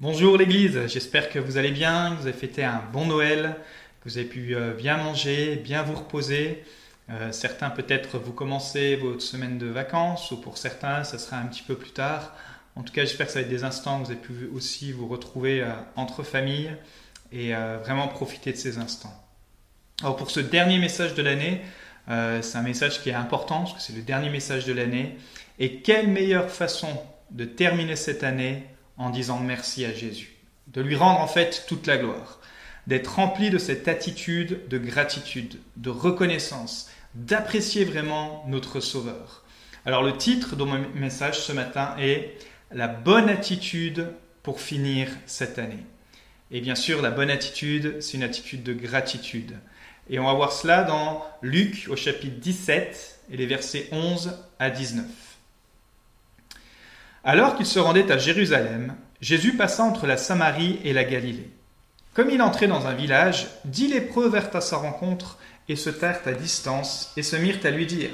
Bonjour l'Église, j'espère que vous allez bien, que vous avez fêté un bon Noël, que vous avez pu euh, bien manger, bien vous reposer. Euh, certains peut-être vous commencez votre semaine de vacances, ou pour certains ça sera un petit peu plus tard. En tout cas j'espère que ça va être des instants où vous avez pu aussi vous retrouver euh, entre familles et vraiment profiter de ces instants. Alors pour ce dernier message de l'année, c'est un message qui est important parce que c'est le dernier message de l'année. Et quelle meilleure façon de terminer cette année en disant merci à Jésus, de lui rendre en fait toute la gloire, d'être rempli de cette attitude de gratitude, de reconnaissance, d'apprécier vraiment notre Sauveur. Alors le titre de mon message ce matin est La bonne attitude pour finir cette année. Et bien sûr, la bonne attitude, c'est une attitude de gratitude. Et on va voir cela dans Luc au chapitre 17 et les versets 11 à 19. Alors qu'il se rendait à Jérusalem, Jésus passa entre la Samarie et la Galilée. Comme il entrait dans un village, dix lépreux vinrent à sa rencontre et se tinrent à distance et se mirent à lui dire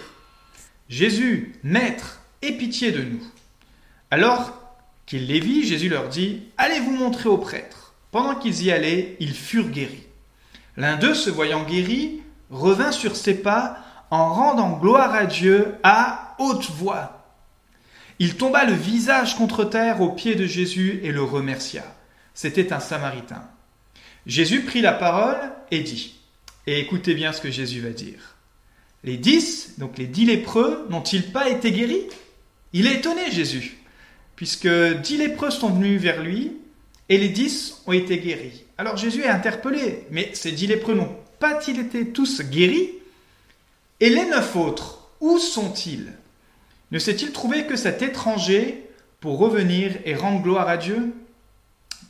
Jésus, Maître, aie pitié de nous. Alors qu'il les vit, Jésus leur dit Allez vous montrer aux prêtres. Pendant qu'ils y allaient, ils furent guéris. L'un d'eux, se voyant guéri, revint sur ses pas en rendant gloire à Dieu à haute voix. Il tomba le visage contre terre aux pieds de Jésus et le remercia. C'était un Samaritain. Jésus prit la parole et dit, et écoutez bien ce que Jésus va dire. Les dix, donc les dix lépreux, n'ont-ils pas été guéris? Il est étonné, Jésus, puisque dix lépreux sont venus vers lui et les dix ont été guéris. Alors Jésus est interpellé, mais ces dix lépreux n'ont pas-ils été tous guéris? Et les neuf autres, où sont-ils? Ne s'est-il trouvé que cet étranger pour revenir et rendre gloire à Dieu?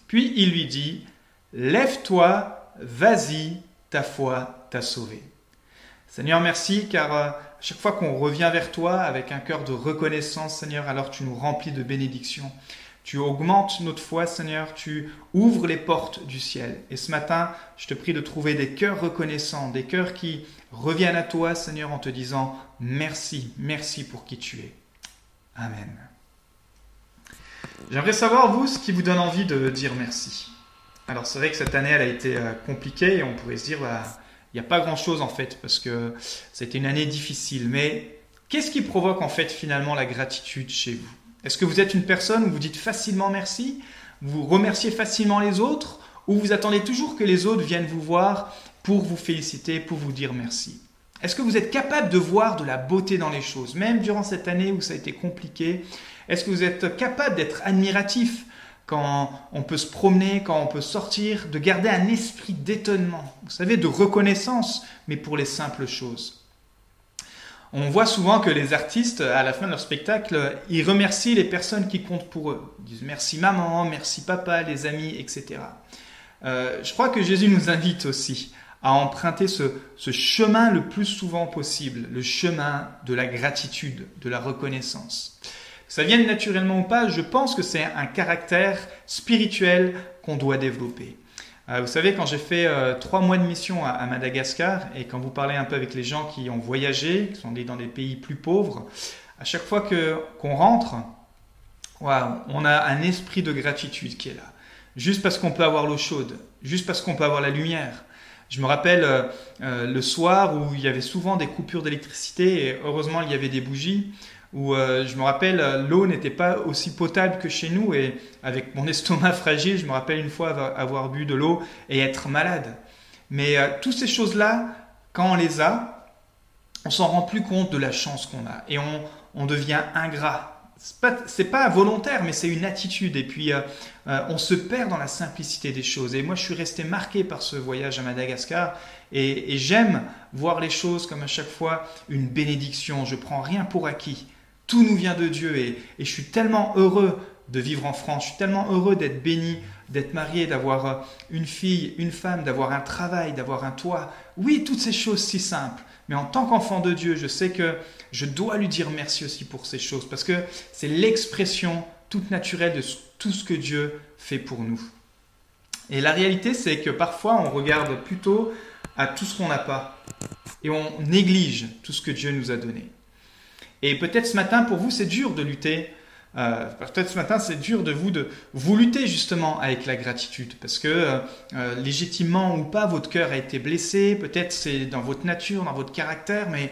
Puis il lui dit, Lève-toi, vas-y, ta foi t'a sauvé. Seigneur, merci, car euh, à chaque fois qu'on revient vers toi avec un cœur de reconnaissance, Seigneur, alors tu nous remplis de bénédictions. Tu augmentes notre foi, Seigneur, tu ouvres les portes du ciel. Et ce matin, je te prie de trouver des cœurs reconnaissants, des cœurs qui reviennent à toi, Seigneur, en te disant merci, merci pour qui tu es. Amen. J'aimerais savoir, vous, ce qui vous donne envie de dire merci. Alors c'est vrai que cette année, elle a été euh, compliquée et on pourrait se dire, bah, il n'y a pas grand-chose en fait, parce que c'était une année difficile. Mais qu'est-ce qui provoque en fait finalement la gratitude chez vous? Est-ce que vous êtes une personne où vous dites facilement merci, vous remerciez facilement les autres, ou vous attendez toujours que les autres viennent vous voir pour vous féliciter, pour vous dire merci? Est-ce que vous êtes capable de voir de la beauté dans les choses, même durant cette année où ça a été compliqué? Est-ce que vous êtes capable d'être admiratif quand on peut se promener, quand on peut sortir, de garder un esprit d'étonnement, vous savez, de reconnaissance, mais pour les simples choses on voit souvent que les artistes, à la fin de leur spectacle, ils remercient les personnes qui comptent pour eux. Ils disent merci maman, merci papa, les amis, etc. Euh, je crois que Jésus nous invite aussi à emprunter ce, chemin le plus souvent possible, le chemin de la gratitude, de la reconnaissance. Ça vienne naturellement ou pas, je pense que c'est un caractère spirituel qu'on doit développer. Euh, vous savez, quand j'ai fait euh, trois mois de mission à, Madagascar, et quand vous parlez un peu avec les gens qui ont voyagé, qui sont dans des pays plus pauvres, à chaque fois que, qu'on rentre, on a un esprit de gratitude qui est là. Juste parce qu'on peut avoir l'eau chaude, juste parce qu'on peut avoir la lumière. Je me rappelle euh, le soir où il y avait souvent des coupures d'électricité, et heureusement il y avait des bougies où euh, je me rappelle, euh, l'eau n'était pas aussi potable que chez nous, et avec mon estomac fragile, je me rappelle une fois avoir, bu de l'eau et être malade. Mais euh, toutes ces choses-là, quand on les a, on s'en rend plus compte de la chance qu'on a, et on, devient ingrat. C'est pas, pas volontaire, mais c'est une attitude. Et puis, on se perd dans la simplicité des choses. Et moi, je suis resté marqué par ce voyage à Madagascar. Et, et j'aime voir les choses comme à chaque fois une bénédiction. Je prends rien pour acquis. Tout nous vient de Dieu et, je suis tellement heureux de vivre en France, je suis tellement heureux d'être béni, d'être marié, d'avoir euh, une fille, une femme, d'avoir un travail, d'avoir un toit. Oui, toutes ces choses si simples. Mais en tant qu'enfant de Dieu, je sais que je dois lui dire merci aussi pour ces choses, parce que c'est l'expression toute naturelle de tout ce que Dieu fait pour nous. Et la réalité, c'est que parfois, on regarde plutôt à tout ce qu'on n'a pas, et on néglige tout ce que Dieu nous a donné. Et peut-être ce matin, pour vous, c'est dur de lutter Euh, peut-être ce matin, c'est dur de vous de vous lutter justement avec la gratitude, parce que euh, euh, légitimement ou pas, votre cœur a été blessé. Peut-être c'est dans votre nature, dans votre caractère, mais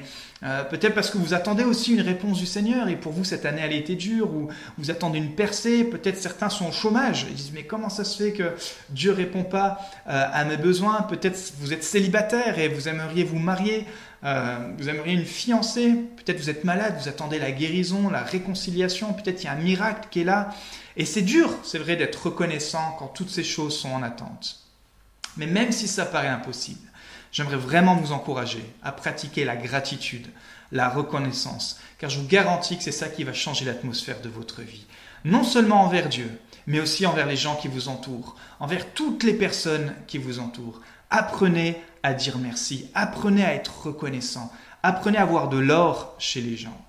peut-être parce que vous attendez aussi une réponse du Seigneur et pour vous cette année elle a été dure ou vous attendez une percée. Peut-être certains sont au chômage. Ils disent mais comment ça se fait que Dieu répond pas à mes besoins? Peut-être vous êtes célibataire et vous aimeriez vous marier. Euh, vous aimeriez une fiancée, peut-être vous êtes malade, vous attendez la guérison, la réconciliation, peut-être il y a un miracle qui est là. Et c'est dur, c'est vrai, d'être reconnaissant quand toutes ces choses sont en attente. Mais même si ça paraît impossible, j'aimerais vraiment vous encourager à pratiquer la gratitude, la reconnaissance, car je vous garantis que c'est ça qui va changer l'atmosphère de votre vie. Non seulement envers Dieu, mais aussi envers les gens qui vous entourent, envers toutes les personnes qui vous entourent. Apprenez à dire merci, apprenez à être reconnaissant, apprenez à avoir de l'or chez les gens.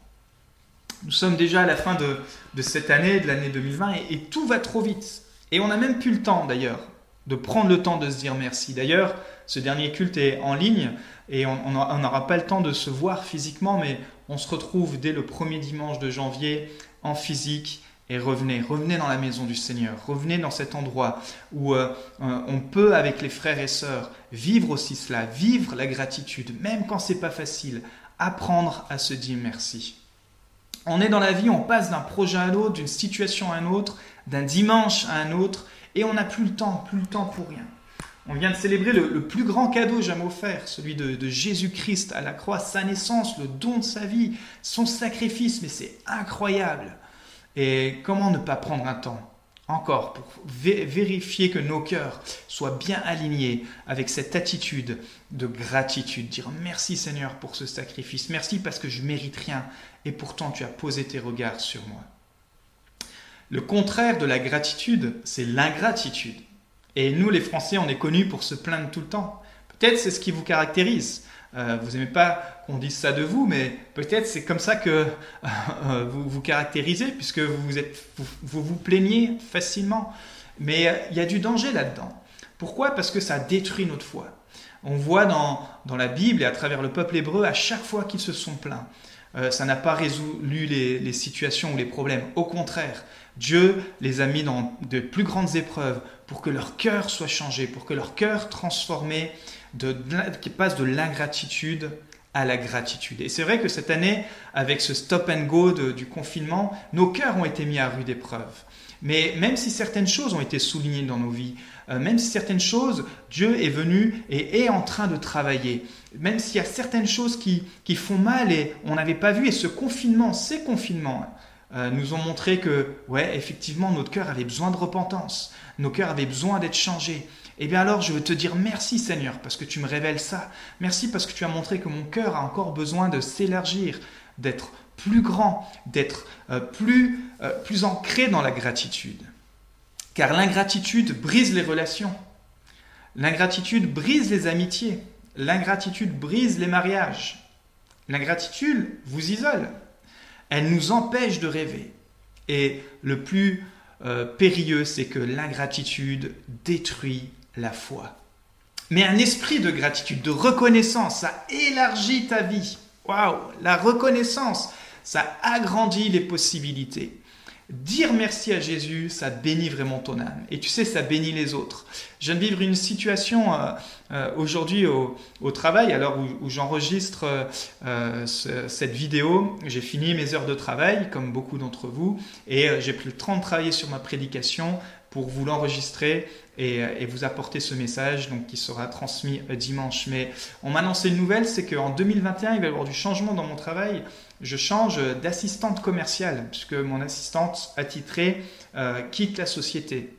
Nous sommes déjà à la fin de, cette année, de l'année 2020, et, tout va trop vite. Et on n'a même plus le temps d'ailleurs de prendre le temps de se dire merci. D'ailleurs, ce dernier culte est en ligne et on n'aura pas le temps de se voir physiquement, mais on se retrouve dès le premier dimanche de janvier en physique et revenez, revenez dans la maison du Seigneur, revenez dans cet endroit où euh, euh, on peut, avec les frères et sœurs, vivre aussi cela, vivre la gratitude, même quand c'est pas facile, apprendre à se dire merci. On est dans la vie, on passe d'un projet à l'autre, d'une situation à un autre, d'un dimanche à un autre, et on n'a plus le temps, plus le temps pour rien. On vient de célébrer le, plus grand cadeau jamais offert, celui de, de Jésus-Christ à la croix, sa naissance, le don de sa vie, son sacrifice, mais c'est incroyable. Et comment ne pas prendre un temps encore pour vérifier que nos cœurs soient bien alignés avec cette attitude de gratitude, dire merci Seigneur pour ce sacrifice, merci parce que je mérite rien et pourtant tu as posé tes regards sur moi. Le contraire de la gratitude, c'est l'ingratitude. Et nous les Français, on est connus pour se plaindre tout le temps. Peut-être c'est ce qui vous caractérise. Euh, vous n'aimez pas qu'on dise ça de vous, mais peut-être c'est comme ça que euh, vous vous caractérisez, puisque vous, vous, vous plaignez facilement. Mais euh, il y a du danger là-dedans. Pourquoi? Parce que ça détruit notre foi. On voit dans, dans, la Bible et à travers le peuple hébreu, à chaque fois qu'ils se sont plaints, ça n'a pas résolu les, les, situations ou les problèmes. Au contraire, Dieu les a mis dans de plus grandes épreuves pour que leur cœur soit changé, pour que leur cœur transformé qui passe de l'ingratitude à la gratitude. Et c'est vrai que cette année, avec ce stop and go du confinement, nos cœurs ont été mis à rude épreuve. Mais même si certaines choses ont été soulignées dans nos vies, euh, même si certaines choses, Dieu est venu et est en train de travailler, même s'il y a certaines choses qui, qui font mal et on n'avait pas vu, et ce confinement, ces confinements, euh, nous ont montré que, ouais, effectivement, notre cœur avait besoin de repentance, nos cœurs avaient besoin d'être changés. Eh bien alors je veux te dire merci Seigneur parce que tu me révèles ça. Merci parce que tu as montré que mon cœur a encore besoin de s'élargir, d'être plus grand, d'être euh, plus, euh, plus ancré dans la gratitude. Car l'ingratitude brise les relations. L'ingratitude brise les amitiés. L'ingratitude brise les mariages. L'ingratitude vous isole. Elle nous empêche de rêver. Et le plus euh, périlleux, c'est que l'ingratitude détruit la foi. Mais un esprit de gratitude, de reconnaissance, ça élargit ta vie. Waouh, la reconnaissance, ça agrandit les possibilités. Dire merci à Jésus, ça bénit vraiment ton âme. Et tu sais, ça bénit les autres. Je viens de vivre une situation euh, euh, aujourd'hui au, travail, alors où, j'enregistre euh, cette vidéo. J'ai fini mes heures de travail, comme beaucoup d'entre vous, et j'ai pris le temps de travailler sur ma prédication pour vous l'enregistrer et, vous apporter ce message donc, qui sera transmis dimanche. Mais on m'a annoncé une nouvelle, c'est qu'en 2021, il va y avoir du changement dans mon travail je change d'assistante commerciale, puisque mon assistante attitrée euh, quitte la société.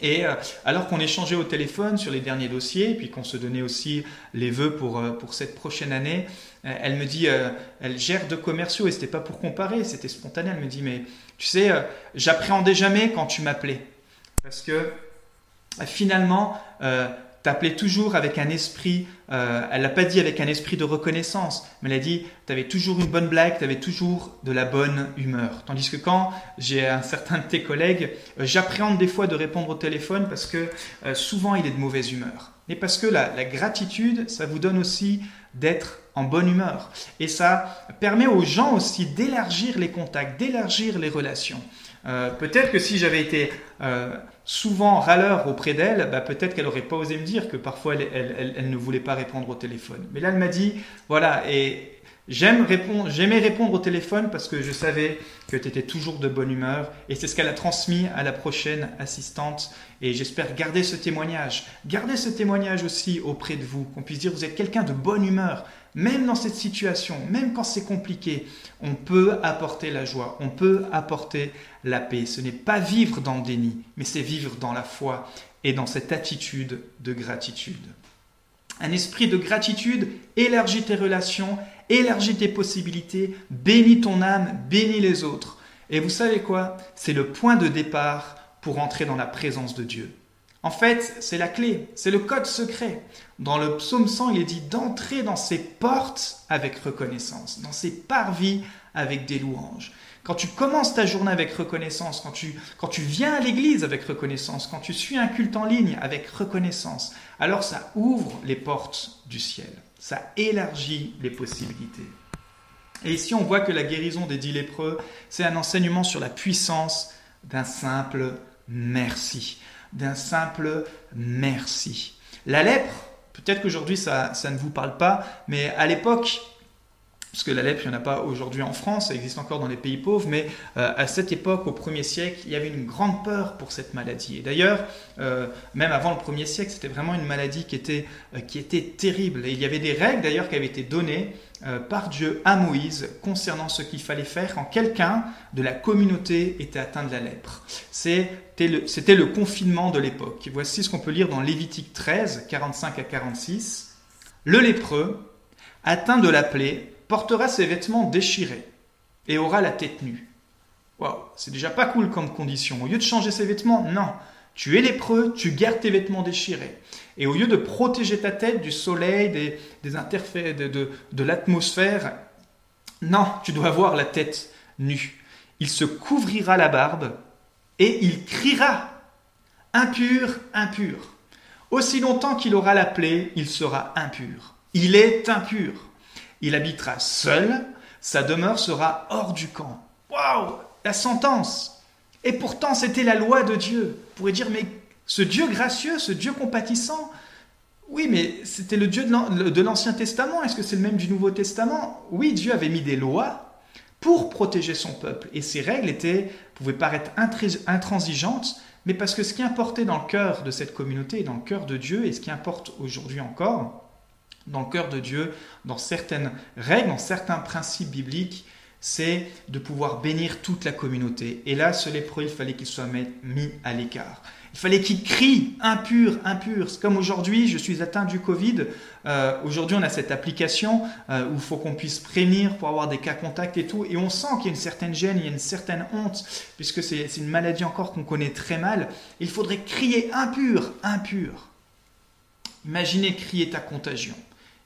Et euh, alors qu'on échangeait au téléphone sur les derniers dossiers, puis qu'on se donnait aussi les vœux pour, euh, pour cette prochaine année, elle me dit, elle gère deux commerciaux, et c'était pas pour comparer, c'était spontané, elle me dit, mais tu sais, j'appréhendais jamais quand tu m'appelais. Parce que finalement, t'appelais toujours avec un esprit, euh, elle l'a pas dit avec un esprit de reconnaissance, mais elle a dit, tu avais toujours une bonne blague, tu avais toujours de la bonne humeur. Tandis que quand j'ai un certain de tes collègues, euh, j'appréhende des fois de répondre au téléphone parce que euh, souvent il est de mauvaise humeur. Et parce que la gratitude, ça vous donne aussi d'être en bonne humeur. Et ça permet aux gens aussi d'élargir les contacts, d'élargir les relations. Euh, peut-être que si j'avais été euh, souvent râleur auprès d'elle, bah, peut-être qu'elle n'aurait pas osé me dire que parfois elle, ne voulait pas répondre au téléphone. Mais là, elle m'a dit, voilà, et j'aime répondre, j'aimais répondre au téléphone parce que je savais que tu étais toujours de bonne humeur, et c'est ce qu'elle a transmis à la prochaine assistante, et j'espère garder ce témoignage, garder ce témoignage aussi auprès de vous, qu'on puisse dire, vous êtes quelqu'un de bonne humeur, même dans cette situation, même quand c'est compliqué, on peut apporter la joie, on peut apporter la paix. Ce n'est pas vivre dans le déni, mais c'est vivre dans la foi et dans cette attitude de gratitude. Un esprit de gratitude élargit tes relations, élargit tes possibilités, bénit ton âme, bénit les autres. Et vous savez quoi? C'est le point de départ pour entrer dans la présence de Dieu. En fait, c'est la clé, c'est le code secret. Dans le psaume 100, il est dit d'entrer dans ses portes avec reconnaissance, dans ses parvis avec des louanges. Quand tu commences ta journée avec reconnaissance, quand tu, quand tu viens à l'église avec reconnaissance, quand tu suis un culte en ligne avec reconnaissance, alors ça ouvre les portes du ciel, ça élargit les possibilités. Et ici, on voit que la guérison des dix lépreux, c'est un enseignement sur la puissance d'un simple merci d'un simple merci. La lèpre, peut-être qu'aujourd'hui ça, ça ne vous parle pas, mais à l'époque, parce que la lèpre, il n'y en a pas aujourd'hui en France, ça existe encore dans les pays pauvres, mais euh, à cette époque, au 1er siècle, il y avait une grande peur pour cette maladie. Et d'ailleurs, euh, même avant le 1er siècle, c'était vraiment une maladie qui était, euh, qui était terrible. Et il y avait des règles d'ailleurs qui avaient été données par Dieu à Moïse concernant ce qu'il fallait faire quand quelqu'un de la communauté était atteint de la lèpre. C'était le, c'était le confinement de l'époque. Voici ce qu'on peut lire dans Lévitique 13, 45 à 46. Le lépreux, atteint de la plaie, portera ses vêtements déchirés et aura la tête nue. Waouh, c'est déjà pas cool comme condition. Au lieu de changer ses vêtements, non. Tu es lépreux, tu gardes tes vêtements déchirés. Et au lieu de protéger ta tête du soleil, des, des de, de, de l'atmosphère, non, tu dois avoir la tête nue. Il se couvrira la barbe et il criera Impur, impur. Aussi longtemps qu'il aura la plaie, il sera impur. Il est impur. Il habitera seul, sa demeure sera hors du camp. Waouh La sentence Et pourtant, c'était la loi de Dieu. On pourrait dire, mais ce Dieu gracieux, ce Dieu compatissant, oui, mais c'était le Dieu de l'Ancien Testament. Est-ce que c'est le même du Nouveau Testament? Oui, Dieu avait mis des lois pour protéger son peuple. Et ces règles étaient, pouvaient paraître intransigeantes, mais parce que ce qui importait dans le cœur de cette communauté, dans le cœur de Dieu, et ce qui importe aujourd'hui encore, dans le cœur de Dieu, dans certaines règles, dans certains principes bibliques, c'est de pouvoir bénir toute la communauté. Et là, ce lépreux, il fallait qu'il soit mis à l'écart. Il fallait qu'il crie impur, impur. Comme aujourd'hui, je suis atteint du Covid. Euh, aujourd'hui, on a cette application euh, où il faut qu'on puisse prévenir pour avoir des cas contacts et tout. Et on sent qu'il y a une certaine gêne, il y a une certaine honte, puisque c'est une maladie encore qu'on connaît très mal. Il faudrait crier impur, impur. Imaginez crier ta contagion.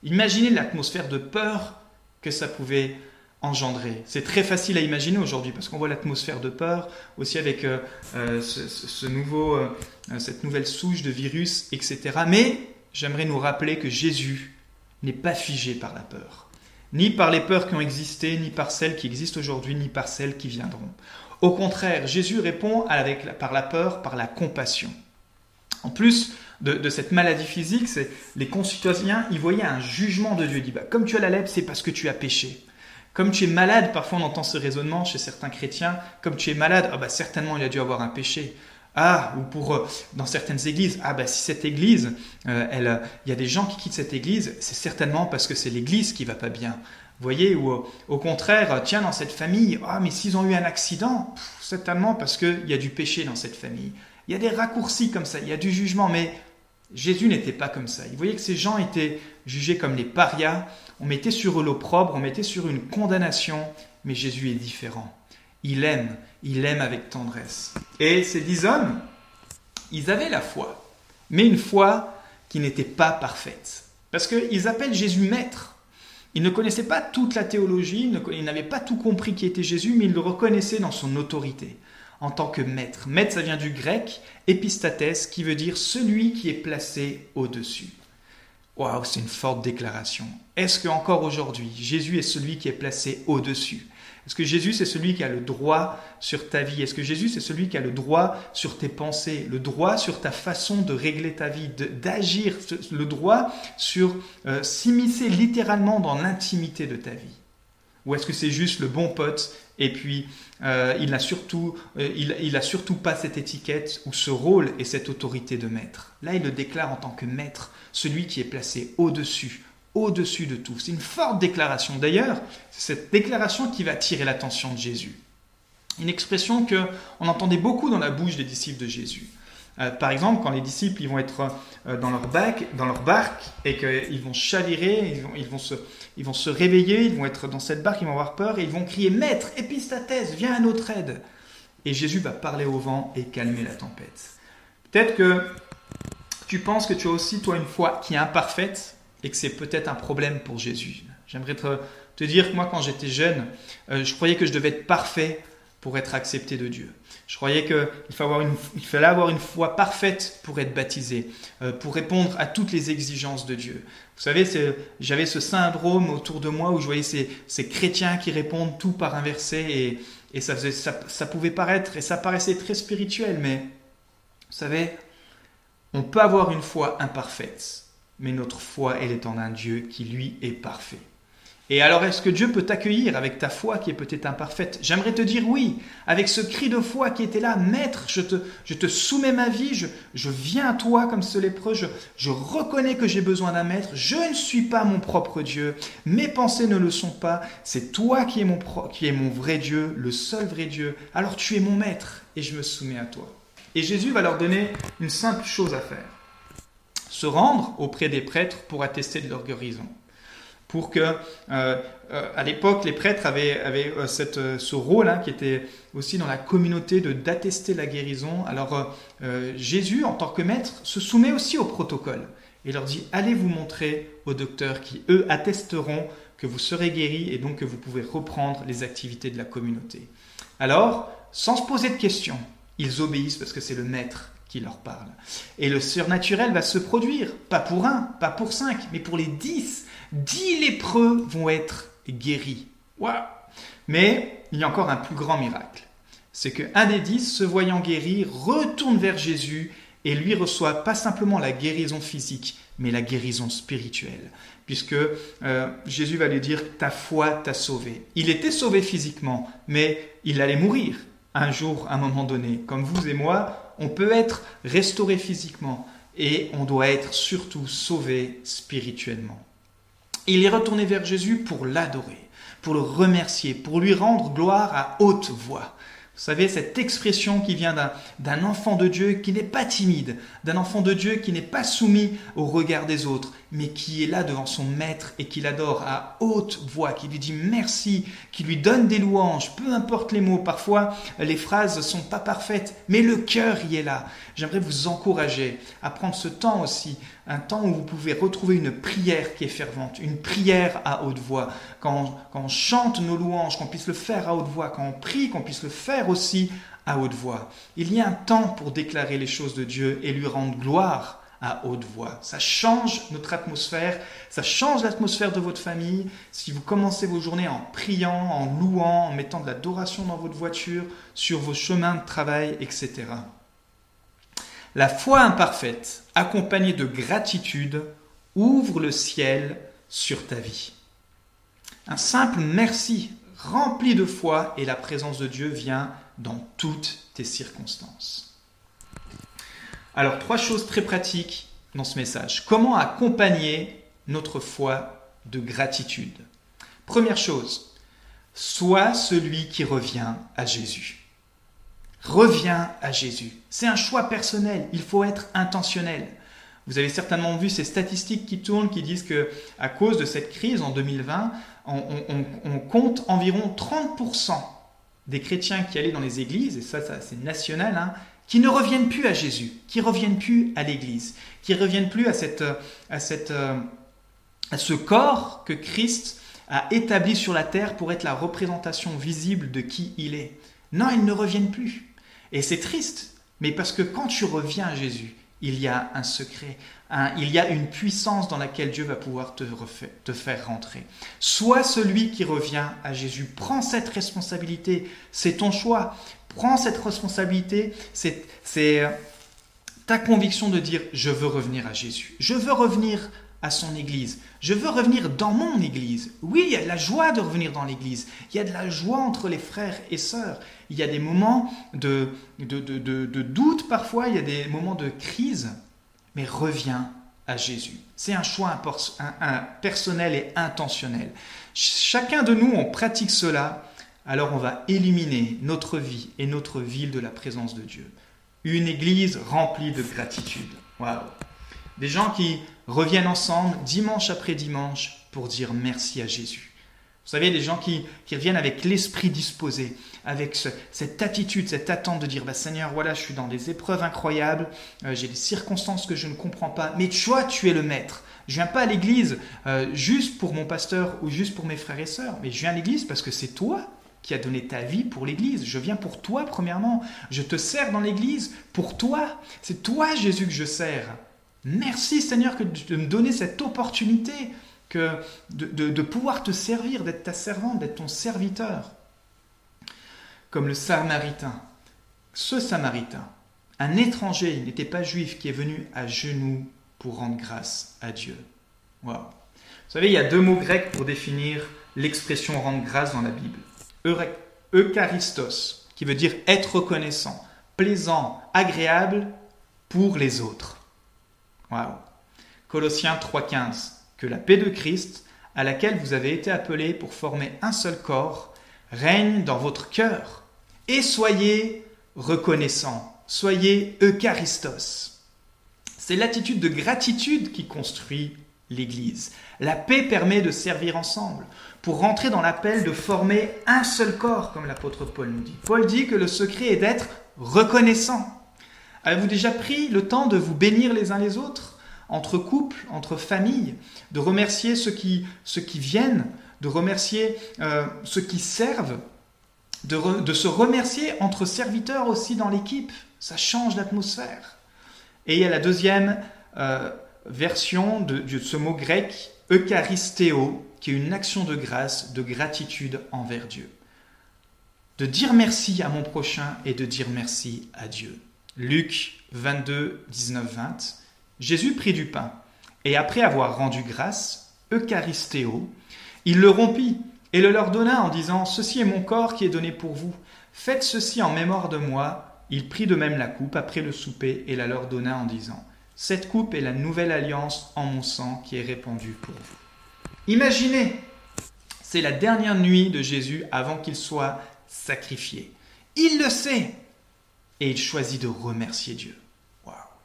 Imaginez l'atmosphère de peur que ça pouvait engendrer. C'est très facile à imaginer aujourd'hui parce qu'on voit l'atmosphère de peur aussi avec euh, euh, ce, nouveau, euh, cette nouvelle souche de virus, etc. Mais j'aimerais nous rappeler que Jésus n'est pas figé par la peur, ni par les peurs qui ont existé, ni par celles qui existent aujourd'hui, ni par celles qui viendront. Au contraire, Jésus répond par la peur, par la compassion. En plus, de, cette maladie physique, c'est les concitoyens, ils voyaient un jugement de Dieu. Ils disent, bah, comme tu as la lèpre, c'est parce que tu as péché. Comme tu es malade, parfois on entend ce raisonnement chez certains chrétiens, comme tu es malade, ah bah certainement il a dû avoir un péché. Ah, ou pour euh, dans certaines églises, ah bah si cette église, euh, elle, il y a des gens qui quittent cette église, c'est certainement parce que c'est l'église qui va pas bien. Voyez, ou euh, au contraire, tiens dans cette famille, ah mais s'ils ont eu un accident, certainement parce qu'il y a du péché dans cette famille. Il y a des raccourcis comme ça, il y a du jugement, mais Jésus n'était pas comme ça. Il voyait que ces gens étaient jugés comme les parias, on mettait sur eux l'opprobre, on mettait sur une condamnation, mais Jésus est différent. Il aime, il aime avec tendresse. Et ces dix hommes, ils avaient la foi, mais une foi qui n'était pas parfaite. Parce qu'ils appellent Jésus maître. Ils ne connaissaient pas toute la théologie, ils n'avaient pas tout compris qui était Jésus, mais ils le reconnaissaient dans son autorité en tant que maître. Maître, ça vient du grec epistates, qui veut dire celui qui est placé au-dessus. Waouh, c'est une forte déclaration. Est-ce que encore aujourd'hui, Jésus est celui qui est placé au-dessus? Est-ce que Jésus c'est celui qui a le droit sur ta vie? Est-ce que Jésus c'est celui qui a le droit sur tes pensées, le droit sur ta façon de régler ta vie, d'agir, le droit sur euh, s'immiscer littéralement dans l'intimité de ta vie? Ou est-ce que c'est juste le bon pote et puis euh, il n'a surtout, euh, surtout pas cette étiquette ou ce rôle et cette autorité de maître. Là, il le déclare en tant que maître, celui qui est placé au-dessus, au-dessus de tout. C'est une forte déclaration. D'ailleurs, c'est cette déclaration qui va attirer l'attention de Jésus. Une expression que on entendait beaucoup dans la bouche des disciples de Jésus. Euh, par exemple, quand les disciples vont être dans leur, bac, dans leur barque et qu'ils vont chavirer, ils vont, se, ils vont se réveiller, ils vont être dans cette barque, ils vont avoir peur et ils vont crier Maître, épistatès, viens à notre aide. Et Jésus va parler au vent et calmer la tempête. Peut-être que tu penses que tu as aussi, toi, une foi qui est imparfaite et que c'est peut-être un problème pour Jésus. J'aimerais te, dire que moi, quand j'étais jeune, euh, je croyais que je devais être parfait pour être accepté de Dieu. Je croyais qu'il fallait avoir une foi parfaite pour être baptisé, euh, pour répondre à toutes les exigences de Dieu. Vous savez, j'avais ce syndrome autour de moi où je voyais ces, chrétiens qui répondent tout par un verset et, ça, ça, pouvait paraître, et ça paraissait très spirituel, mais vous savez, on peut avoir une foi imparfaite, mais notre foi, elle est en un Dieu qui, lui, est parfait. Et alors, est-ce que Dieu peut t'accueillir avec ta foi qui est peut-être imparfaite? J'aimerais te dire oui, avec ce cri de foi qui était là, Maître, je te, je te soumets ma vie, je, je viens à toi comme ce lépreux, je, je reconnais que j'ai besoin d'un maître, je ne suis pas mon propre Dieu, mes pensées ne le sont pas, c'est toi qui es, mon, qui est mon vrai Dieu, le seul vrai Dieu, alors tu es mon maître et je me soumets à toi. Et Jésus va leur donner une simple chose à faire, se rendre auprès des prêtres pour attester de leur guérison pour que, euh, euh, à l'époque, les prêtres avaient, euh, ce rôle hein, qui était aussi dans la communauté de d'attester la guérison. Alors Jésus, en tant que maître, se soumet aussi au protocole et leur dit allez vous montrer aux docteurs qui eux attesteront que vous serez guéris et donc que vous pouvez reprendre les activités de la communauté. Alors, sans se poser de questions, ils obéissent parce que c'est le maître qui leur parle. Et le surnaturel va se produire, pas pour un, pas pour cinq, mais pour les dix dix lépreux vont être guéris. Mais il y a encore un plus grand miracle. C'est qu'un des dix, se voyant guéri, retourne vers Jésus et lui reçoit pas simplement la guérison physique, mais la guérison spirituelle. Puisque euh, Jésus va lui dire, ta foi t'a sauvé. Il était sauvé physiquement, mais il allait mourir un jour, à un moment donné. Comme vous et moi, on peut être restauré physiquement et on doit être surtout sauvé spirituellement. Il est retourné vers Jésus pour l'adorer, pour le remercier, pour lui rendre gloire à haute voix. Vous savez, cette expression qui vient d'un enfant de Dieu qui n'est pas timide, d'un enfant de Dieu qui n'est pas soumis au regard des autres, mais qui est là devant son maître et qui l'adore à haute voix, qui lui dit merci, qui lui donne des louanges, peu importe les mots. Parfois, les phrases sont pas parfaites, mais le cœur y est là. J'aimerais vous encourager à prendre ce temps aussi un temps où vous pouvez retrouver une prière qui est fervente, une prière à haute voix. Quand on, chante nos louanges, qu'on puisse le faire à haute voix, quand on prie, qu'on puisse le faire aussi à haute voix. Il y a un temps pour déclarer les choses de Dieu et lui rendre gloire à haute voix. Ça change notre atmosphère, ça change l'atmosphère de votre famille. Si vous commencez vos journées en priant, en louant, en mettant de l'adoration dans votre voiture, sur vos chemins de travail, etc. La foi imparfaite, accompagnée de gratitude, ouvre le ciel sur ta vie. Un simple merci rempli de foi et la présence de Dieu vient dans toutes tes circonstances. Alors, trois choses très pratiques dans ce message. Comment accompagner notre foi de gratitude? Première chose, sois celui qui revient à Jésus. Reviens à Jésus. C'est un choix personnel, il faut être intentionnel. Vous avez certainement vu ces statistiques qui tournent qui disent que à cause de cette crise en 2020, on, compte environ 30% des chrétiens qui allaient dans les églises, et ça, c'est national, hein, qui ne reviennent plus à Jésus, qui reviennent plus à l'Église, qui reviennent plus cette, à ce corps que Christ a établi sur la terre pour être la représentation visible de qui il est. Non, ils ne reviennent plus. Et c'est triste, mais parce que quand tu reviens à Jésus, il y a un secret, il y a une puissance dans laquelle Dieu va pouvoir te, te faire rentrer. Sois celui qui revient à Jésus. Prends cette responsabilité, c'est ton choix. Prends cette responsabilité, c'est euh, ta conviction de dire je veux revenir à Jésus. Je veux revenir à son Église. Je veux revenir dans mon Église. Oui, il y a de la joie de revenir dans l'Église. Il y a de la joie entre les frères et sœurs. Il y a des moments de, de, de, doute parfois, il y a des moments de crise, mais reviens à Jésus. C'est un choix personnel et intentionnel. Chacun de nous, on pratique cela, alors on va éliminer notre vie et notre ville de la présence de Dieu. Une église remplie de gratitude. Waouh! Des gens qui reviennent ensemble dimanche après dimanche pour dire merci à Jésus. Vous savez, des gens qui, reviennent avec l'esprit disposé, avec cette attitude, cette attente de dire bah, Seigneur, voilà, je suis dans des épreuves incroyables, euh, j'ai des circonstances que je ne comprends pas, mais toi, tu es le maître. Je viens pas à l'église euh, juste pour mon pasteur ou juste pour mes frères et sœurs, mais je viens à l'église parce que c'est toi qui as donné ta vie pour l'église. Je viens pour toi, premièrement. Je te sers dans l'église pour toi. C'est toi, Jésus, que je sers. Merci Seigneur de me donner cette opportunité que de, pouvoir te servir, d'être ta servante, d'être ton serviteur. Comme le Samaritain. Ce Samaritain, un étranger, il n'était pas juif, qui est venu à genoux pour rendre grâce à Dieu. Vous savez, il y a deux mots grecs pour définir l'expression rendre grâce dans la Bible. Eucharistos, qui veut dire être reconnaissant, plaisant, agréable pour les autres. Colossiens 3.15. Que la paix de Christ, à laquelle vous avez été appelés pour former un seul corps, règne dans votre cœur. Et soyez reconnaissants, soyez Eucharistos. C'est l'attitude de gratitude qui construit l'Église. La paix permet de servir ensemble, pour rentrer dans l'appel de former un seul corps, comme l'apôtre Paul nous dit. Paul dit que le secret est d'être reconnaissant. Avez-vous déjà pris le temps de vous bénir les uns les autres, entre couples, entre familles, de remercier ceux qui, ceux qui viennent, de remercier euh, ceux qui servent, de, se remercier entre serviteurs aussi dans l'équipe? Ça change l'atmosphère. Et il y a la deuxième euh, version de, de ce mot grec, Eucharistéo, qui est une action de grâce, de gratitude envers Dieu. De dire merci à mon prochain et de dire merci à Dieu. Luc 22, 19, 20. Jésus prit du pain, et après avoir rendu grâce, Eucharistéo, il le rompit et le leur donna en disant Ceci est mon corps qui est donné pour vous. Faites ceci en mémoire de moi. Il prit de même la coupe après le souper et la leur donna en disant Cette coupe est la nouvelle alliance en mon sang qui est répandue pour vous. Imaginez, c'est la dernière nuit de Jésus avant qu'il soit sacrifié. Il le sait, et il choisit de remercier Dieu.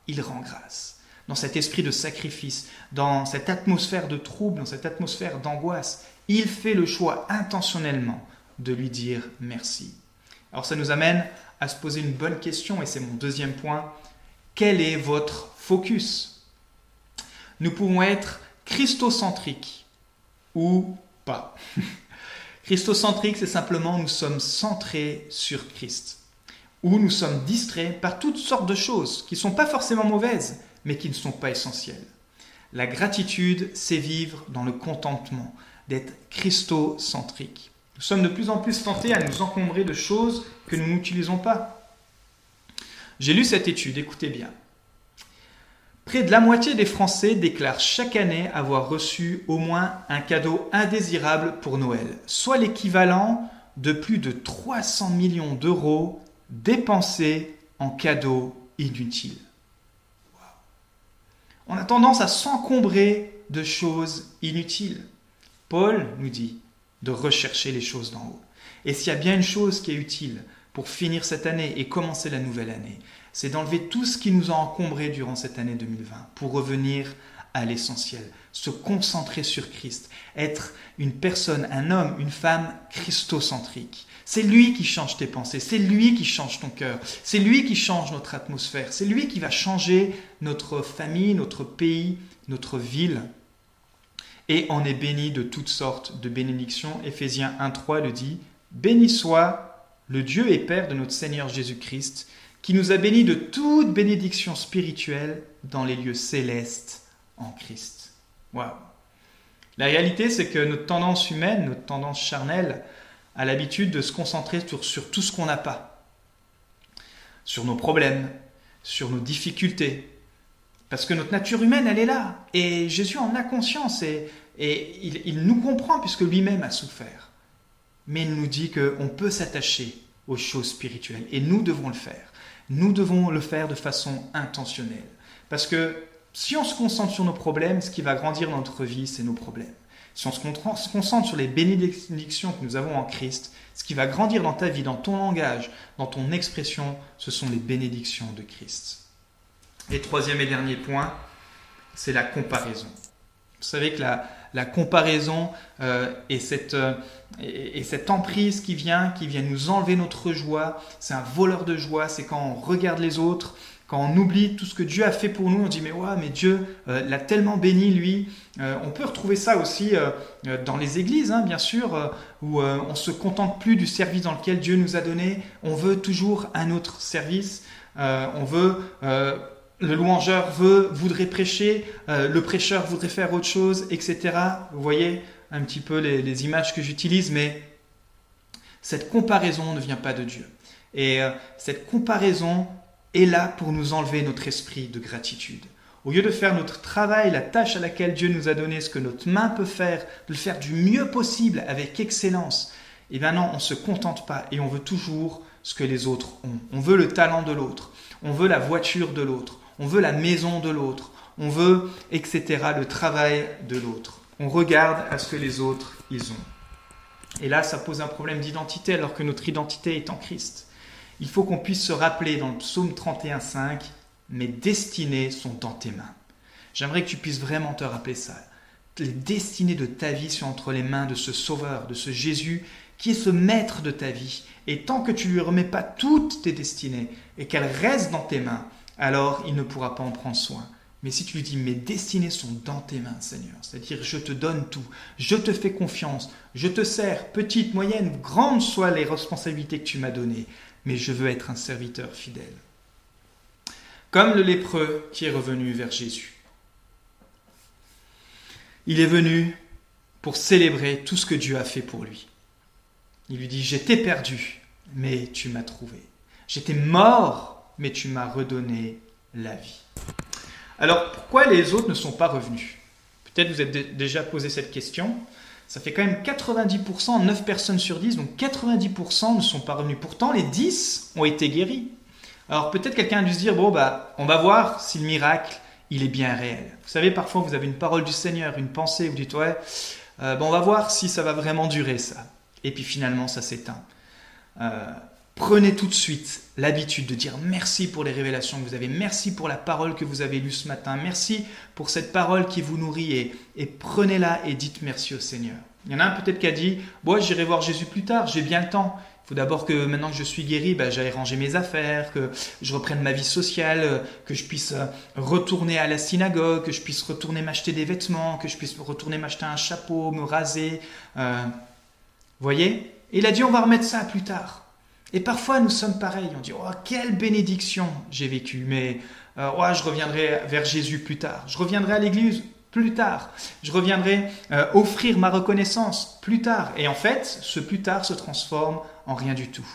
Il rend grâce. Dans cet esprit de sacrifice, dans cette atmosphère de trouble, dans cette atmosphère d'angoisse, il fait le choix intentionnellement de lui dire merci. Alors ça nous amène à se poser une bonne question, et c'est mon deuxième point. Quel est votre focus? Nous pouvons être christocentriques ou pas. christocentrique, c'est simplement nous sommes centrés sur Christ où nous sommes distraits par toutes sortes de choses qui ne sont pas forcément mauvaises, mais qui ne sont pas essentielles. La gratitude, c'est vivre dans le contentement, d'être christocentrique. Nous sommes de plus en plus tentés à nous encombrer de choses que nous n'utilisons pas. J'ai lu cette étude, écoutez bien. Près de la moitié des Français déclarent chaque année avoir reçu au moins un cadeau indésirable pour Noël, soit l'équivalent de plus de 300 millions d'euros dépenser en cadeaux inutiles. On a tendance à s'encombrer de choses inutiles. Paul nous dit de rechercher les choses d'en haut. Et s'il y a bien une chose qui est utile pour finir cette année et commencer la nouvelle année, c'est d'enlever tout ce qui nous a encombré durant cette année 2020 pour revenir à l'essentiel, se concentrer sur Christ, être une personne, un homme, une femme christocentrique, C'est lui qui change tes pensées, c'est lui qui change ton cœur, c'est lui qui change notre atmosphère, c'est lui qui va changer notre famille, notre pays, notre ville. Et on est béni de toutes sortes de bénédictions. Éphésiens 1.3 le dit, Béni soit le Dieu et Père de notre Seigneur Jésus-Christ, qui nous a bénis de toute bénédiction spirituelle dans les lieux célestes en Christ. Waouh La réalité, c'est que notre tendance humaine, notre tendance charnelle, a l'habitude de se concentrer sur, tout ce qu'on n'a pas, sur nos problèmes, sur nos difficultés, parce que notre nature humaine, elle est là. Et Jésus en a conscience et, il, nous comprend puisque lui-même a souffert. Mais il nous dit qu'on peut s'attacher aux choses spirituelles et nous devons le faire. Nous devons le faire de façon intentionnelle. Parce que si on se concentre sur nos problèmes, ce qui va grandir dans notre vie, c'est nos problèmes. Si on se concentre sur les bénédictions que nous avons en Christ, ce qui va grandir dans ta vie, dans ton langage, dans ton expression, ce sont les bénédictions de Christ. Et troisième et dernier point, c'est la comparaison. Vous savez que la, comparaison euh, et, cette, euh, et, et, cette emprise qui vient, qui vient nous enlever notre joie, c'est un voleur de joie, c'est quand on regarde les autres, quand on oublie tout ce que Dieu a fait pour nous, on dit mais ouais, mais Dieu euh, l'a tellement béni lui. Euh, on peut retrouver ça aussi euh, dans les églises, hein, bien sûr, où on se contente plus du service dans lequel Dieu nous a donné. On veut toujours un autre service. on veut le louangeur veut, voudrait prêcher, le prêcheur voudrait faire autre chose, etc. Vous voyez un petit peu les, les images que j'utilise, mais cette comparaison ne vient pas de Dieu. Et cette comparaison est là pour nous enlever notre esprit de gratitude. Au lieu de faire notre travail, la tâche à laquelle Dieu nous a donné, ce que notre main peut faire, de le faire du mieux possible, avec excellence, et eh bien non, on ne se contente pas et on veut toujours ce que les autres ont. On veut le talent de l'autre, on veut la voiture de l'autre, on veut la maison de l'autre, on veut, etc., le travail de l'autre. On regarde à ce que les autres, ils ont. Et là, ça pose un problème d'identité alors que notre identité est en Christ il faut qu'on puisse se rappeler dans le psaume 31.5, mes destinées sont dans tes mains. J'aimerais que tu puisses vraiment te rappeler ça. Les destinées de ta vie sont entre les mains de ce Sauveur, de ce Jésus, qui est ce maître de ta vie. Et tant que tu ne lui remets pas toutes tes destinées et qu'elles restent dans tes mains, alors il ne pourra pas en prendre soin. Mais si tu lui dis, mes destinées sont dans tes mains, Seigneur, c'est-à-dire je te donne tout, je te fais confiance, je te sers, petite, moyenne, grande soient les responsabilités que tu m'as données, mais je veux être un serviteur fidèle. Comme le lépreux qui est revenu vers Jésus. Il est venu pour célébrer tout ce que Dieu a fait pour lui. Il lui dit, j'étais perdu, mais tu m'as trouvé. J'étais mort, mais tu m'as redonné la vie. Alors, pourquoi les autres ne sont pas revenus? Peut-être vous êtes déjà posé cette question ça fait quand même 90%, 9 personnes sur 10, donc 90% ne sont pas revenus. Pourtant, les 10 ont été guéris. Alors peut-être quelqu'un a dû se dire, bon, bah, on va voir si le miracle, il est bien réel. Vous savez, parfois, vous avez une parole du Seigneur, une pensée, vous dites, ouais, euh, bon, on va voir si ça va vraiment durer, ça. Et puis finalement, ça s'éteint. Euh, Prenez tout de suite l'habitude de dire merci pour les révélations que vous avez, merci pour la parole que vous avez lue ce matin, merci pour cette parole qui vous nourrit et, prenez-la et dites merci au Seigneur. Il y en a un peut-être qui a dit, moi j'irai voir Jésus plus tard, j'ai bien le temps. Il faut d'abord que maintenant que je suis guéri, ben, j'aille ranger mes affaires, que je reprenne ma vie sociale, que je puisse euh, retourner à la synagogue, que je puisse retourner m'acheter des vêtements, que je puisse retourner m'acheter un chapeau, me raser. Euh, voyez? Il a dit on va remettre ça plus tard. Et parfois, nous sommes pareils. On dit Oh, quelle bénédiction j'ai vécu, mais euh, oh, je reviendrai vers Jésus plus tard. Je reviendrai à l'église plus tard. Je reviendrai euh, offrir ma reconnaissance plus tard. Et en fait, ce plus tard se transforme en rien du tout.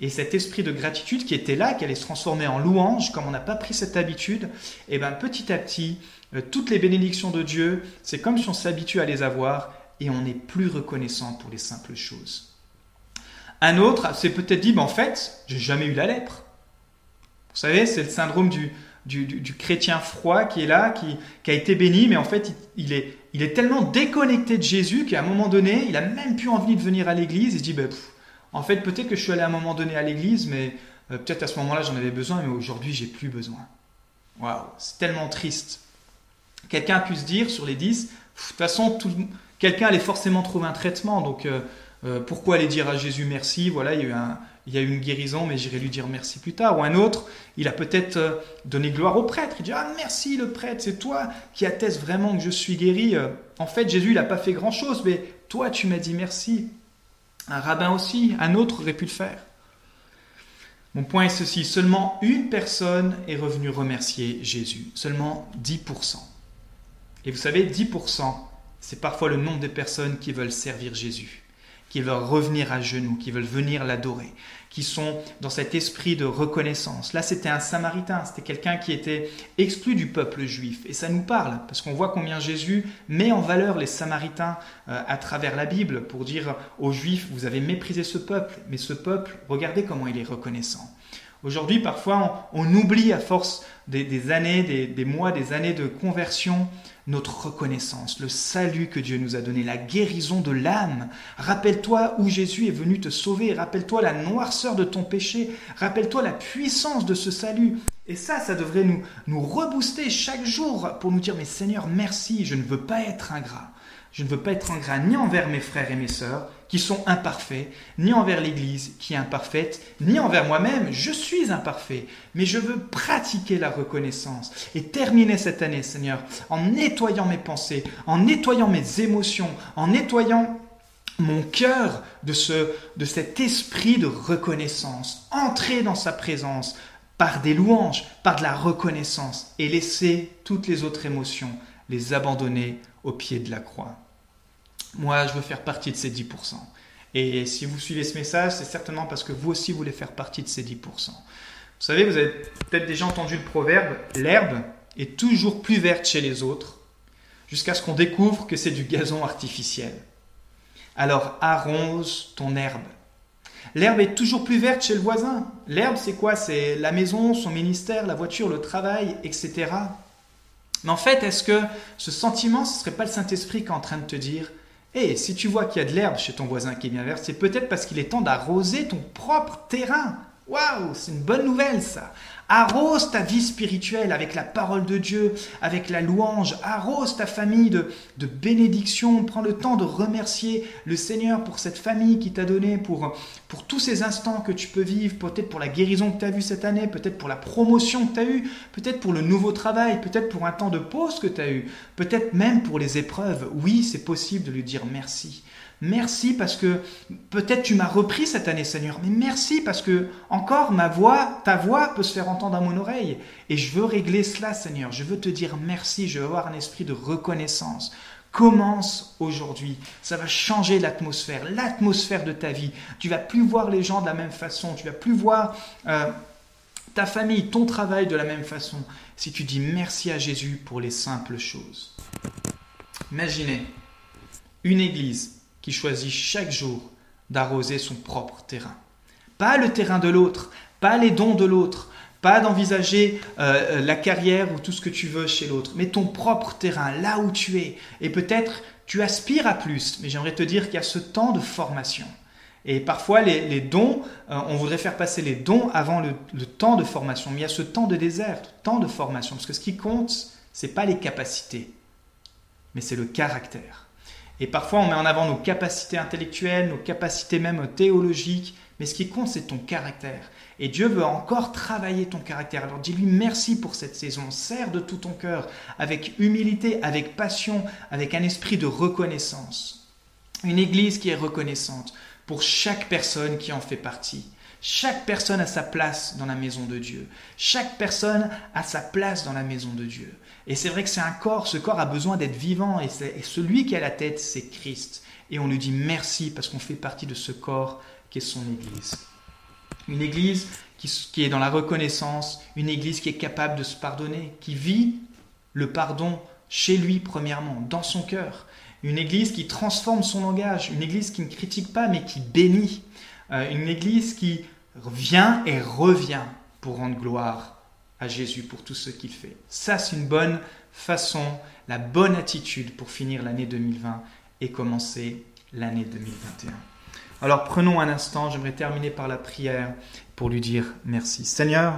Et cet esprit de gratitude qui était là, qui allait se transformer en louange, comme on n'a pas pris cette habitude, et eh ben petit à petit, euh, toutes les bénédictions de Dieu, c'est comme si on s'habitue à les avoir et on n'est plus reconnaissant pour les simples choses. Un autre s'est peut-être dit, en fait, j'ai jamais eu la lèpre. Vous savez, c'est le syndrome du, du, chrétien froid qui est là, qui, a été béni, mais en fait, il, est, il est tellement déconnecté de Jésus qu'à un moment donné, il a même plus envie de venir à l'église. Il se dit, ben, en fait, peut-être que je suis allé à un moment donné à l'église, mais euh, peut-être à ce moment-là, j'en avais besoin, mais aujourd'hui, j'ai plus besoin. Waouh, c'est tellement triste. Quelqu'un a pu se dire sur les dix, de toute façon, quelqu'un allait forcément trouver un traitement, donc euh, euh, pourquoi aller dire à Jésus merci? Voilà, il y a eu, une guérison, mais j'irai lui dire merci plus tard. Ou un autre, il a peut-être euh, donné gloire au prêtre. Il dit Ah, merci le prêtre, c'est toi qui atteste vraiment que je suis guéri. Euh, en fait, Jésus, il n'a pas fait grand-chose, mais toi, tu m'as dit merci. Un rabbin aussi, un autre aurait pu le faire. Mon point est ceci, seulement une personne est revenue remercier Jésus, seulement 10%. Et vous savez, 10%, c'est parfois le nombre de personnes qui veulent servir Jésus, qui veulent revenir à genoux, qui veulent venir l'adorer, qui sont dans cet esprit de reconnaissance. Là, c'était un samaritain, c'était quelqu'un qui était exclu du peuple juif. Et ça nous parle, parce qu'on voit combien Jésus met en valeur les samaritains euh, à travers la Bible pour dire aux juifs, vous avez méprisé ce peuple, mais ce peuple, regardez comment il est reconnaissant. Aujourd'hui, parfois, on, oublie à force des, années, des, mois, des années de conversion, notre reconnaissance, le salut que Dieu nous a donné, la guérison de l'âme. Rappelle-toi où Jésus est venu te sauver, rappelle-toi la noirceur de ton péché, rappelle-toi la puissance de ce salut. Et ça, ça devrait nous, nous rebooster chaque jour pour nous dire, mais Seigneur, merci, je ne veux pas être ingrat. Je ne veux pas être ingrat ni envers mes frères et mes sœurs, qui sont imparfaits, ni envers l'Église qui est imparfaite, ni envers moi-même. Je suis imparfait, mais je veux pratiquer la reconnaissance et terminer cette année, Seigneur, en nettoyant mes pensées, en nettoyant mes émotions, en nettoyant mon cœur de, ce, de cet esprit de reconnaissance, entrer dans sa présence par des louanges, par de la reconnaissance et laisser toutes les autres émotions les abandonner au pied de la croix. Moi, je veux faire partie de ces 10%. Et si vous suivez ce message, c'est certainement parce que vous aussi voulez faire partie de ces 10%. Vous savez, vous avez peut-être déjà entendu le proverbe, l'herbe est toujours plus verte chez les autres, jusqu'à ce qu'on découvre que c'est du gazon artificiel. Alors arrose ton herbe. L'herbe est toujours plus verte chez le voisin. L'herbe, c'est quoi? C'est la maison, son ministère, la voiture, le travail, etc. Mais en fait, est-ce que ce sentiment, ce ne serait pas le Saint-Esprit qui est en train de te dire et si tu vois qu'il y a de l'herbe chez ton voisin qui est bien verte, c'est peut-être parce qu'il est temps d'arroser ton propre terrain. Waouh, c'est une bonne nouvelle ça. Arrose ta vie spirituelle avec la parole de Dieu, avec la louange. Arrose ta famille de, de bénédiction. Prends le temps de remercier le Seigneur pour cette famille qui t'a donné, pour, pour tous ces instants que tu peux vivre, peut-être pour la guérison que tu as vue cette année, peut-être pour la promotion que tu as eue, peut-être pour le nouveau travail, peut-être pour un temps de pause que tu as eu, peut-être même pour les épreuves. Oui, c'est possible de lui dire merci. Merci parce que peut-être tu m'as repris cette année, Seigneur, mais merci parce que encore ma voix, ta voix peut se faire entendre à mon oreille. Et je veux régler cela, Seigneur. Je veux te dire merci. Je veux avoir un esprit de reconnaissance. Commence aujourd'hui. Ça va changer l'atmosphère, l'atmosphère de ta vie. Tu vas plus voir les gens de la même façon. Tu vas plus voir euh, ta famille, ton travail de la même façon. Si tu dis merci à Jésus pour les simples choses. Imaginez une église qui choisit chaque jour d'arroser son propre terrain. Pas le terrain de l'autre, pas les dons de l'autre, pas d'envisager euh, la carrière ou tout ce que tu veux chez l'autre, mais ton propre terrain, là où tu es. Et peut-être tu aspires à plus, mais j'aimerais te dire qu'il y a ce temps de formation. Et parfois, les, dons, euh, on voudrait faire passer les dons avant le, le, temps de formation, mais il y a ce temps de désert, temps de formation, parce que ce qui compte, c'est pas les capacités, mais c'est le caractère. Et parfois, on met en avant nos capacités intellectuelles, nos capacités même théologiques, mais ce qui compte, c'est ton caractère. Et Dieu veut encore travailler ton caractère. Alors dis-lui merci pour cette saison. Sers de tout ton cœur, avec humilité, avec passion, avec un esprit de reconnaissance. Une église qui est reconnaissante pour chaque personne qui en fait partie. Chaque personne a sa place dans la maison de Dieu. Chaque personne a sa place dans la maison de Dieu. Et c'est vrai que c'est un corps, ce corps a besoin d'être vivant, et, celui qui a la tête, c'est Christ. Et on lui dit merci parce qu'on fait partie de ce corps qui est son Église. Une Église qui, est dans la reconnaissance, une Église qui est capable de se pardonner, qui vit le pardon chez lui premièrement, dans son cœur. Une Église qui transforme son langage, une Église qui ne critique pas mais qui bénit. Euh, une Église qui vient et revient pour rendre gloire à Jésus pour tout ce qu'il fait. Ça, c'est une bonne façon, la bonne attitude pour finir l'année 2020 et commencer l'année 2021. Alors prenons un instant, j'aimerais terminer par la prière pour lui dire merci. Seigneur,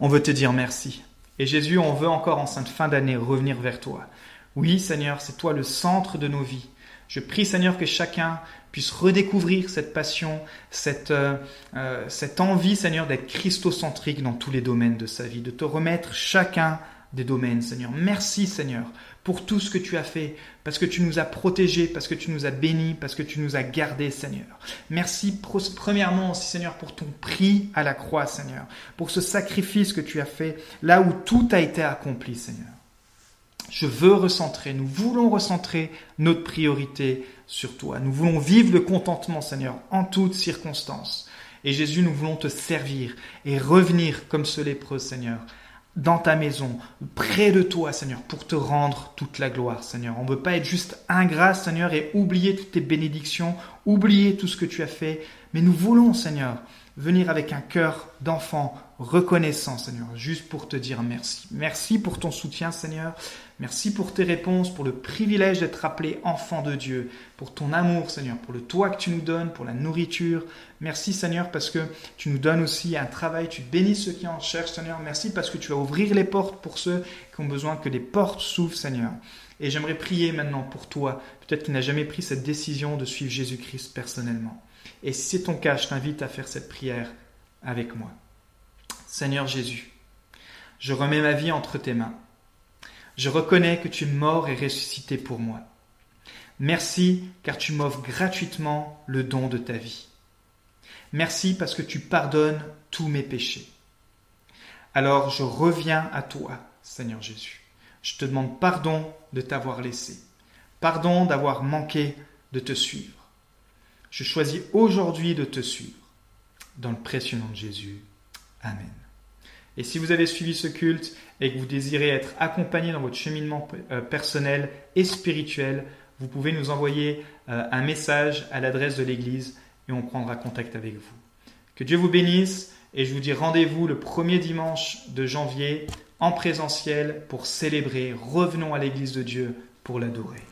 on veut te dire merci. Et Jésus, on veut encore en cette fin d'année revenir vers toi. Oui, Seigneur, c'est toi le centre de nos vies. Je prie Seigneur que chacun puisse redécouvrir cette passion, cette, euh, euh, cette envie Seigneur d'être christocentrique dans tous les domaines de sa vie, de te remettre chacun des domaines Seigneur. Merci Seigneur pour tout ce que tu as fait, parce que tu nous as protégés, parce que tu nous as bénis, parce que tu nous as gardés Seigneur. Merci premièrement aussi Seigneur pour ton prix à la croix Seigneur, pour ce sacrifice que tu as fait là où tout a été accompli Seigneur. Je veux recentrer, nous voulons recentrer notre priorité sur toi. Nous voulons vivre le contentement, Seigneur, en toutes circonstances. Et Jésus, nous voulons te servir et revenir comme ce lépreux, Seigneur, dans ta maison, près de toi, Seigneur, pour te rendre toute la gloire, Seigneur. On ne veut pas être juste ingrat, Seigneur, et oublier toutes tes bénédictions, oublier tout ce que tu as fait, mais nous voulons, Seigneur, venir avec un cœur d'enfant reconnaissant, Seigneur, juste pour te dire merci. Merci pour ton soutien, Seigneur. Merci pour tes réponses, pour le privilège d'être appelé enfant de Dieu, pour ton amour, Seigneur, pour le toit que tu nous donnes, pour la nourriture. Merci, Seigneur, parce que tu nous donnes aussi un travail, tu bénis ceux qui en cherchent, Seigneur. Merci parce que tu vas ouvrir les portes pour ceux qui ont besoin que les portes s'ouvrent, Seigneur. Et j'aimerais prier maintenant pour toi, peut-être qui n'as jamais pris cette décision de suivre Jésus-Christ personnellement. Et si c'est ton cas, je t'invite à faire cette prière avec moi. Seigneur Jésus, je remets ma vie entre tes mains. Je reconnais que tu es mort et ressuscité pour moi. Merci car tu m'offres gratuitement le don de ta vie. Merci parce que tu pardonnes tous mes péchés. Alors je reviens à toi, Seigneur Jésus. Je te demande pardon de t'avoir laissé, pardon d'avoir manqué de te suivre. Je choisis aujourd'hui de te suivre. Dans le précieux nom de Jésus. Amen. Et si vous avez suivi ce culte et que vous désirez être accompagné dans votre cheminement euh, personnel et spirituel, vous pouvez nous envoyer euh, un message à l'adresse de l'Église et on prendra contact avec vous. Que Dieu vous bénisse et je vous dis rendez-vous le premier dimanche de janvier en présentiel pour célébrer. Revenons à l'Église de Dieu pour l'adorer.